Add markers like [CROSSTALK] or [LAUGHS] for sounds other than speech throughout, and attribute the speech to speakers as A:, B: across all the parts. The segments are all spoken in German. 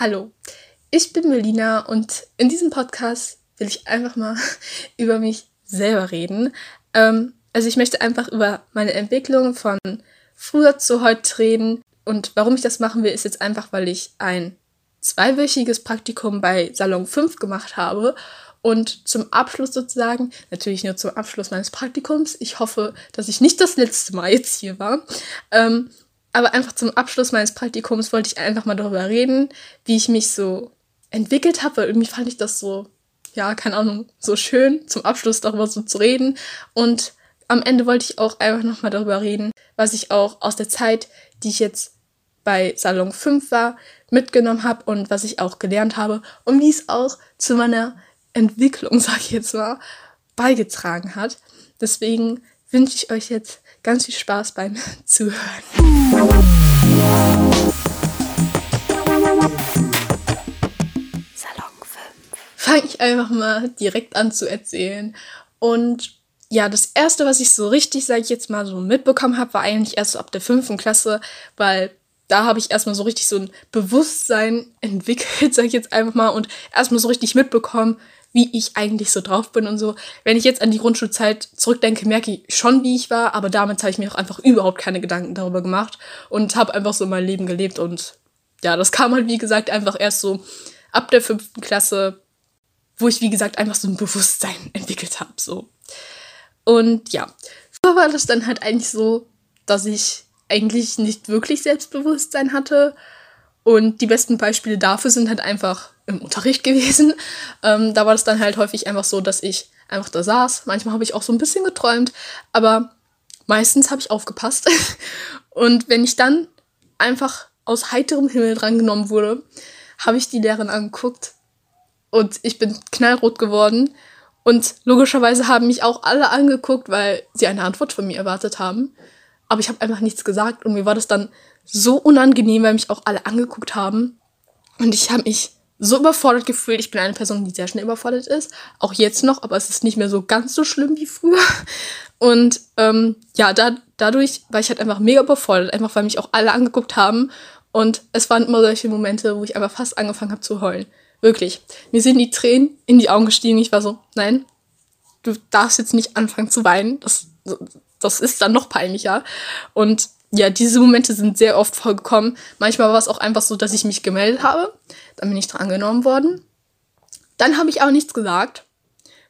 A: Hallo, ich bin Melina und in diesem Podcast will ich einfach mal [LAUGHS] über mich selber reden. Ähm, also ich möchte einfach über meine Entwicklung von früher zu heute reden und warum ich das machen will, ist jetzt einfach, weil ich ein zweiwöchiges Praktikum bei Salon 5 gemacht habe und zum Abschluss sozusagen, natürlich nur zum Abschluss meines Praktikums, ich hoffe, dass ich nicht das letzte Mal jetzt hier war, ähm, aber einfach zum Abschluss meines Praktikums wollte ich einfach mal darüber reden, wie ich mich so entwickelt habe, weil irgendwie fand ich das so, ja, keine Ahnung, so schön, zum Abschluss darüber so zu reden. Und am Ende wollte ich auch einfach nochmal darüber reden, was ich auch aus der Zeit, die ich jetzt bei Salon 5 war, mitgenommen habe und was ich auch gelernt habe und wie es auch zu meiner Entwicklung, [LAUGHS] sag ich jetzt mal, beigetragen hat. Deswegen wünsche ich euch jetzt ganz viel Spaß beim [LAUGHS] Zuhören. Salon 5. Fange ich einfach mal direkt an zu erzählen. Und ja, das erste, was ich so richtig, sage ich jetzt mal, so mitbekommen habe, war eigentlich erst so ab der fünften Klasse, weil da habe ich erstmal so richtig so ein Bewusstsein [LAUGHS] entwickelt, sage ich jetzt einfach mal, und erstmal so richtig mitbekommen, wie ich eigentlich so drauf bin und so. Wenn ich jetzt an die Grundschulzeit zurückdenke, merke ich schon, wie ich war, aber damals habe ich mir auch einfach überhaupt keine Gedanken darüber gemacht und habe einfach so mein Leben gelebt und ja, das kam halt, wie gesagt, einfach erst so ab der fünften Klasse, wo ich, wie gesagt, einfach so ein Bewusstsein [LAUGHS] entwickelt habe, so. Und ja, früher war das dann halt eigentlich so, dass ich eigentlich nicht wirklich Selbstbewusstsein hatte und die besten Beispiele dafür sind halt einfach im Unterricht gewesen. Ähm, da war das dann halt häufig einfach so, dass ich einfach da saß. Manchmal habe ich auch so ein bisschen geträumt, aber meistens habe ich aufgepasst. [LAUGHS] Und wenn ich dann einfach aus heiterem Himmel drangenommen wurde, habe ich die Lehrerin angeguckt und ich bin knallrot geworden. Und logischerweise haben mich auch alle angeguckt, weil sie eine Antwort von mir erwartet haben. Aber ich habe einfach nichts gesagt und mir war das dann so unangenehm, weil mich auch alle angeguckt haben. Und ich habe mich so überfordert gefühlt. Ich bin eine Person, die sehr schnell überfordert ist. Auch jetzt noch, aber es ist nicht mehr so ganz so schlimm wie früher. [LAUGHS] Und ähm, ja, da, dadurch war ich halt einfach mega überfordert, einfach weil mich auch alle angeguckt haben. Und es waren immer solche Momente, wo ich einfach fast angefangen habe zu heulen. Wirklich. Mir sind die Tränen in die Augen gestiegen. Ich war so, nein, du darfst jetzt nicht anfangen zu weinen. Das, das ist dann noch peinlicher. Und ja, diese Momente sind sehr oft vorgekommen. Manchmal war es auch einfach so, dass ich mich gemeldet habe. Dann bin ich drangenommen worden. Dann habe ich aber nichts gesagt,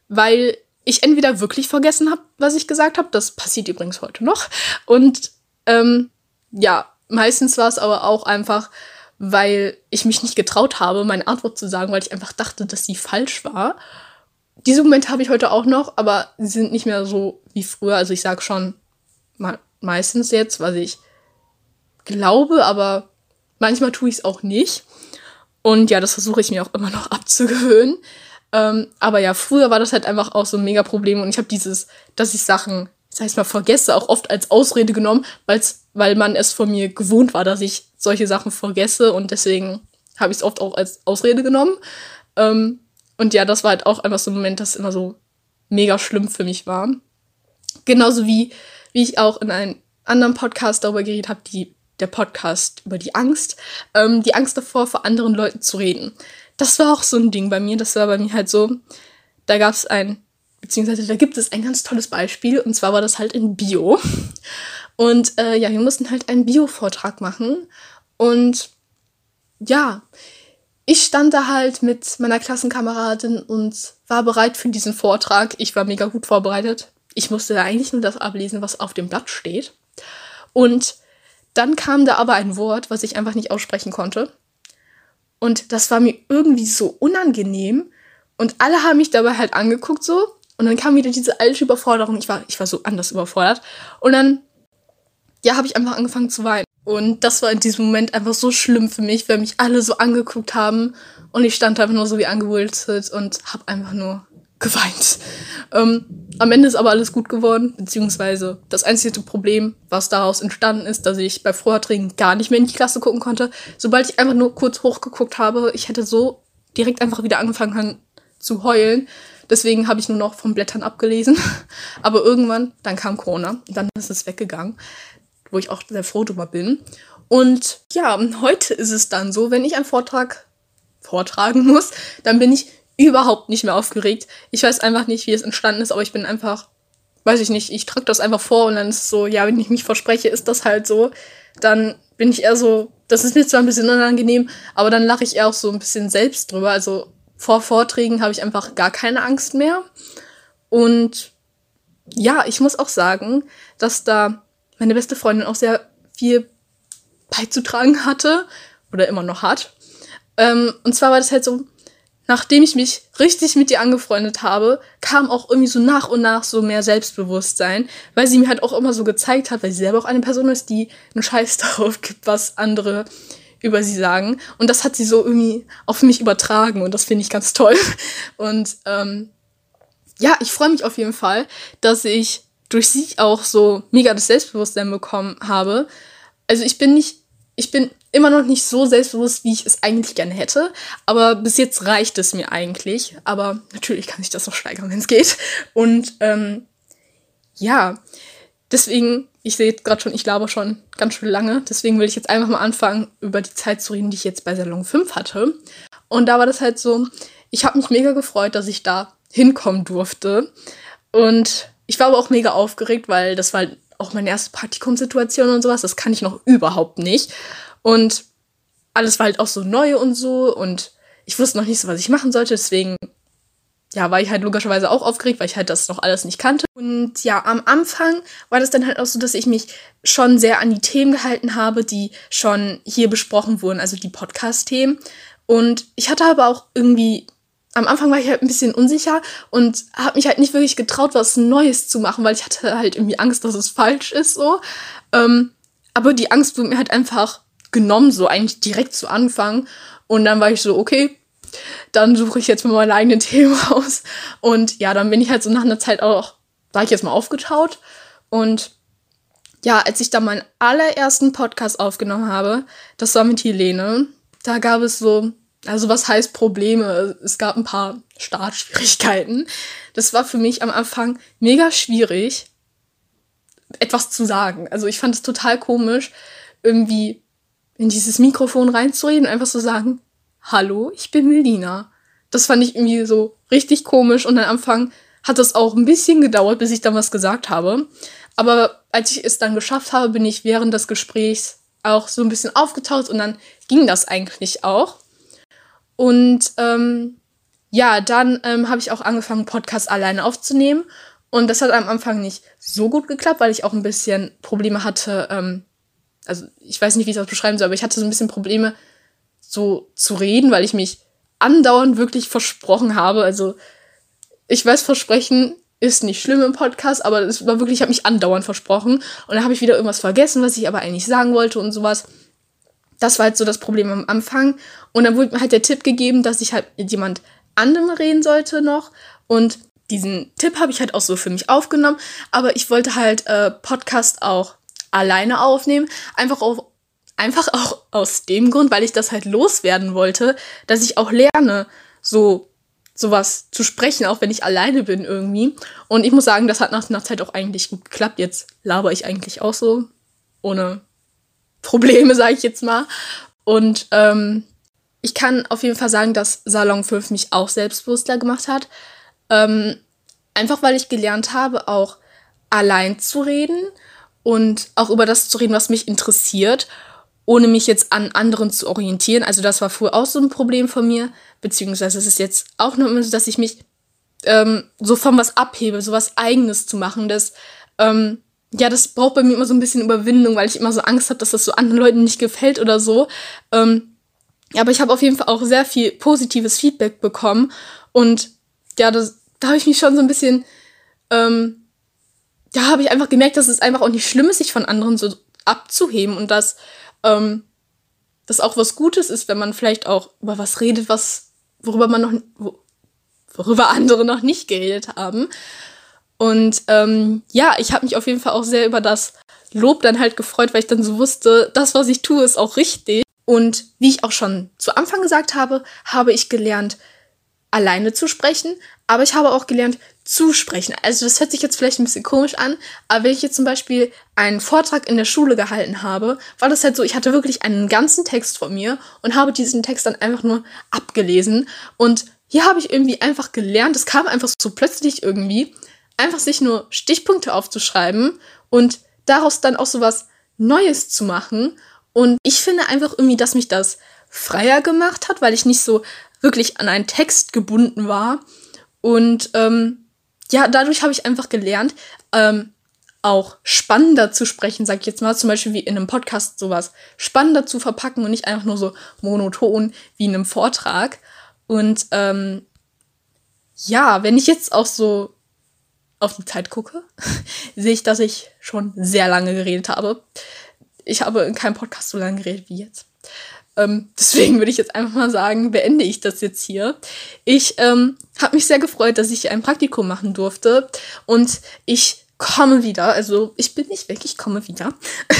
A: weil ich entweder wirklich vergessen habe, was ich gesagt habe. Das passiert übrigens heute noch. Und ähm, ja, meistens war es aber auch einfach, weil ich mich nicht getraut habe, meine Antwort zu sagen, weil ich einfach dachte, dass sie falsch war. Diese Momente habe ich heute auch noch, aber sie sind nicht mehr so wie früher. Also ich sage schon mal meistens jetzt, was ich glaube, aber manchmal tue ich es auch nicht. Und ja, das versuche ich mir auch immer noch [LAUGHS] abzugewöhnen. Ähm, aber ja, früher war das halt einfach auch so ein mega Problem und ich habe dieses, dass ich Sachen, das heißt mal, vergesse, auch oft als Ausrede genommen, weil's, weil man es von mir gewohnt war, dass ich solche Sachen vergesse und deswegen habe ich es oft auch als Ausrede genommen. Ähm, und ja, das war halt auch einfach so ein Moment, das immer so mega schlimm für mich war. Genauso wie wie ich auch in einem anderen Podcast darüber geredet habe, die, der Podcast über die Angst, ähm, die Angst davor, vor anderen Leuten zu reden. Das war auch so ein Ding bei mir. Das war bei mir halt so, da gab es ein, beziehungsweise da gibt es ein ganz tolles Beispiel, und zwar war das halt in Bio. [LAUGHS] Und äh, ja, wir mussten halt einen Bio-Vortrag machen. Und ja, ich stand da halt mit meiner Klassenkameradin und war bereit für diesen Vortrag. Ich war mega gut vorbereitet ich musste eigentlich nur das ablesen, was auf dem Blatt steht. Und dann kam da aber ein Wort, was ich einfach nicht aussprechen konnte. Und das war mir irgendwie so unangenehm. Und alle haben mich dabei halt angeguckt so. Und dann kam wieder diese alte Überforderung. Ich war, ich war so anders überfordert. Und dann, ja, habe ich einfach angefangen zu weinen. Und das war in diesem Moment einfach so schlimm für mich, weil mich alle so angeguckt haben. Und ich stand einfach nur so wie angewurzelt und habe einfach nur geweint. Ähm, am Ende ist aber alles gut geworden, beziehungsweise das einzige Problem, was daraus entstanden ist, dass ich bei Vorträgen gar nicht mehr in die Klasse gucken konnte. Sobald ich einfach nur kurz hochgeguckt habe, ich hätte so direkt einfach wieder angefangen zu heulen. Deswegen habe ich nur noch vom Blättern abgelesen. [LAUGHS] Aber irgendwann, dann kam Corona, dann ist es weggegangen, wo ich auch sehr froh drüber bin. Und ja, heute ist es dann so, wenn ich einen Vortrag vortragen muss, dann bin ich überhaupt nicht mehr aufgeregt. Ich weiß einfach nicht, wie es entstanden ist, aber ich bin einfach, weiß ich nicht, ich trage das einfach vor und dann ist es so, ja, wenn ich mich verspreche, ist das halt so. Dann bin ich eher so, das ist mir zwar ein bisschen unangenehm, aber dann lache ich eher auch so ein bisschen selbst drüber. Also vor Vorträgen habe ich einfach gar keine Angst mehr. Und ja, ich muss auch sagen, dass da meine beste Freundin auch sehr viel beizutragen hatte oder immer noch hat. Ähm, und zwar war das halt so, nachdem ich mich richtig mit ihr angefreundet habe, kam auch irgendwie so nach und nach so mehr Selbstbewusstsein, weil sie mir halt auch immer so gezeigt hat, weil sie selber auch eine Person ist, die einen Scheiß [LAUGHS] darauf gibt, was andere über sie sagen. Und das hat sie so irgendwie auf mich übertragen und das finde ich ganz toll. [LAUGHS] Und ähm, ja, ich freue mich auf jeden Fall, dass ich durch sie auch so mega das Selbstbewusstsein bekommen habe. Also ich bin nicht, ich bin immer noch nicht so selbstbewusst, wie ich es eigentlich gerne hätte. Aber bis jetzt reicht es mir eigentlich. Aber natürlich kann ich das noch steigern, wenn es geht. Und ähm, ja, deswegen, ich sehe jetzt gerade schon, ich laber schon ganz schön lange. Deswegen will ich jetzt einfach mal anfangen, über die Zeit zu reden, die ich jetzt bei Salon 5 hatte. Und da war das halt so, ich habe mich mega gefreut, dass ich da hinkommen durfte. Und ich war aber auch mega aufgeregt, weil das war auch meine erste Praktikumssituation und sowas. Das kann ich noch überhaupt nicht. Und alles war halt auch so neu und so. Und ich wusste noch nicht so, was ich machen sollte. Deswegen, ja, war ich halt logischerweise auch aufgeregt, weil ich halt das noch alles nicht kannte. Und ja, am Anfang war das dann halt auch so, dass ich mich schon sehr an die Themen gehalten habe, die schon hier besprochen wurden, also die Podcast-Themen. Und ich hatte aber auch irgendwie am Anfang war ich halt ein bisschen unsicher und habe mich halt nicht wirklich getraut, was Neues zu machen, weil ich hatte halt irgendwie Angst, dass es falsch ist so. Ähm, aber die Angst wurde mir halt einfach genommen, so eigentlich direkt zu Anfang. Und dann war ich so, okay, dann suche ich jetzt mal meine eigenen [LAUGHS] Themen aus. Und ja, dann bin ich halt so nach einer Zeit auch, war ich jetzt mal aufgetaut. Und ja, als ich dann meinen allerersten Podcast aufgenommen habe, das war mit Helene, da gab es so, also was heißt Probleme? Es gab ein paar Startschwierigkeiten. Das war für mich am Anfang mega schwierig, etwas zu sagen. Also ich fand es total komisch, irgendwie in dieses Mikrofon reinzureden und einfach so sagen, hallo, ich bin Melina. Das fand ich irgendwie so richtig komisch und am Anfang hat es auch ein bisschen gedauert, bis ich dann was gesagt habe. Aber als ich es dann geschafft habe, bin ich während des Gesprächs auch so ein bisschen aufgetaucht und dann ging das eigentlich auch. Und ähm, ja, dann ähm, habe ich auch angefangen, Podcasts alleine aufzunehmen. Und das hat am Anfang nicht so gut geklappt, weil ich auch ein bisschen Probleme hatte, ähm, also ich weiß nicht, wie ich das beschreiben soll, aber ich hatte so ein bisschen Probleme, so zu reden, weil ich mich andauernd wirklich versprochen habe. Also ich weiß, Versprechen ist nicht schlimm im Podcast, aber es war wirklich, ich habe mich andauernd versprochen und dann habe ich wieder irgendwas vergessen, was ich aber eigentlich sagen wollte und sowas. Das war halt so das Problem am Anfang. Und dann wurde mir halt der Tipp gegeben, dass ich halt mit jemand anderem reden sollte noch. Und diesen Tipp habe ich halt auch so für mich aufgenommen. Aber ich wollte halt äh, Podcast auch alleine aufnehmen. Einfach, auf, einfach [LAUGHS] auch aus dem Grund, weil ich das halt loswerden wollte, dass ich auch lerne, so sowas zu sprechen, auch wenn ich alleine bin irgendwie. Und ich muss sagen, das hat nach einer Zeit auch eigentlich gut geklappt. Jetzt laber ich eigentlich auch so, ohne Probleme, [LAUGHS] sage ich jetzt mal. Und ähm, ich kann auf jeden Fall sagen, dass Salon 5 mich auch selbstbewusster gemacht hat. Ähm, einfach weil ich gelernt habe, auch allein zu reden und auch über das zu reden, was mich interessiert, ohne mich jetzt an anderen zu orientieren. Also das war früher auch so ein Problem von mir, beziehungsweise es ist jetzt auch nur so, dass ich mich ähm, so von was abhebe, so was Eigenes zu machen. Das, ähm, ja, das braucht bei mir immer so ein bisschen Überwindung, weil ich immer so Angst habe, dass das so anderen Leuten nicht gefällt oder so. Ähm, aber ich habe auf jeden Fall auch sehr viel positives Feedback bekommen und ja, das, da habe ich mich schon so ein bisschen ähm, da habe ich einfach gemerkt, dass es einfach auch nicht schlimm ist, sich von anderen so abzuheben und dass ähm, das auch was Gutes ist, wenn man vielleicht auch über was redet, was worüber man noch worüber andere noch nicht geredet haben. Und ähm, ja, ich habe mich auf jeden Fall auch sehr über das Lob dann halt gefreut, weil ich dann so wusste, das, was ich tue, ist auch richtig. Und wie ich auch schon zu Anfang gesagt habe, habe ich gelernt, alleine zu sprechen, aber ich habe auch gelernt, zu sprechen. Also das hört sich jetzt vielleicht ein bisschen komisch an, aber wenn ich jetzt zum Beispiel einen Vortrag in der Schule gehalten habe, war das halt so, ich hatte wirklich einen ganzen Text vor mir und habe diesen Text dann einfach nur abgelesen. Und hier habe ich irgendwie einfach gelernt, es kam einfach so plötzlich irgendwie, einfach sich nur Stichpunkte aufzuschreiben und daraus dann auch so was Neues zu machen. Und ich finde einfach irgendwie, dass mich das freier gemacht hat, weil ich nicht so wirklich an einen Text gebunden war. Und ähm, ja, dadurch habe ich einfach gelernt, ähm, auch spannender zu sprechen, sag ich jetzt mal, zum Beispiel wie in einem Podcast sowas spannender zu verpacken und nicht einfach nur so monoton wie in einem Vortrag. Und ähm, ja, wenn ich jetzt auch so auf die Zeit gucke, [LAUGHS] sehe ich, dass ich schon sehr lange geredet habe. Ich habe in keinem Podcast so lange geredet wie jetzt. Ähm, [LAUGHS] deswegen würde ich jetzt einfach mal sagen, beende ich das jetzt hier. Ich ähm, habe mich sehr gefreut, dass ich ein Praktikum machen durfte und ich komme wieder. Also ich bin nicht weg, ich komme wieder.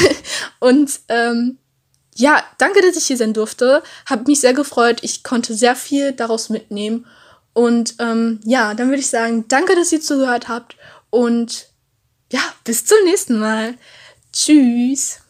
A: [LAUGHS] und ähm, ja, danke, dass ich hier sein durfte. Habe mich sehr gefreut. Ich konnte sehr viel daraus mitnehmen. Und ähm, ja, dann würde ich sagen, danke, dass ihr zugehört habt. Und ja, bis zum nächsten Mal. Tschüss.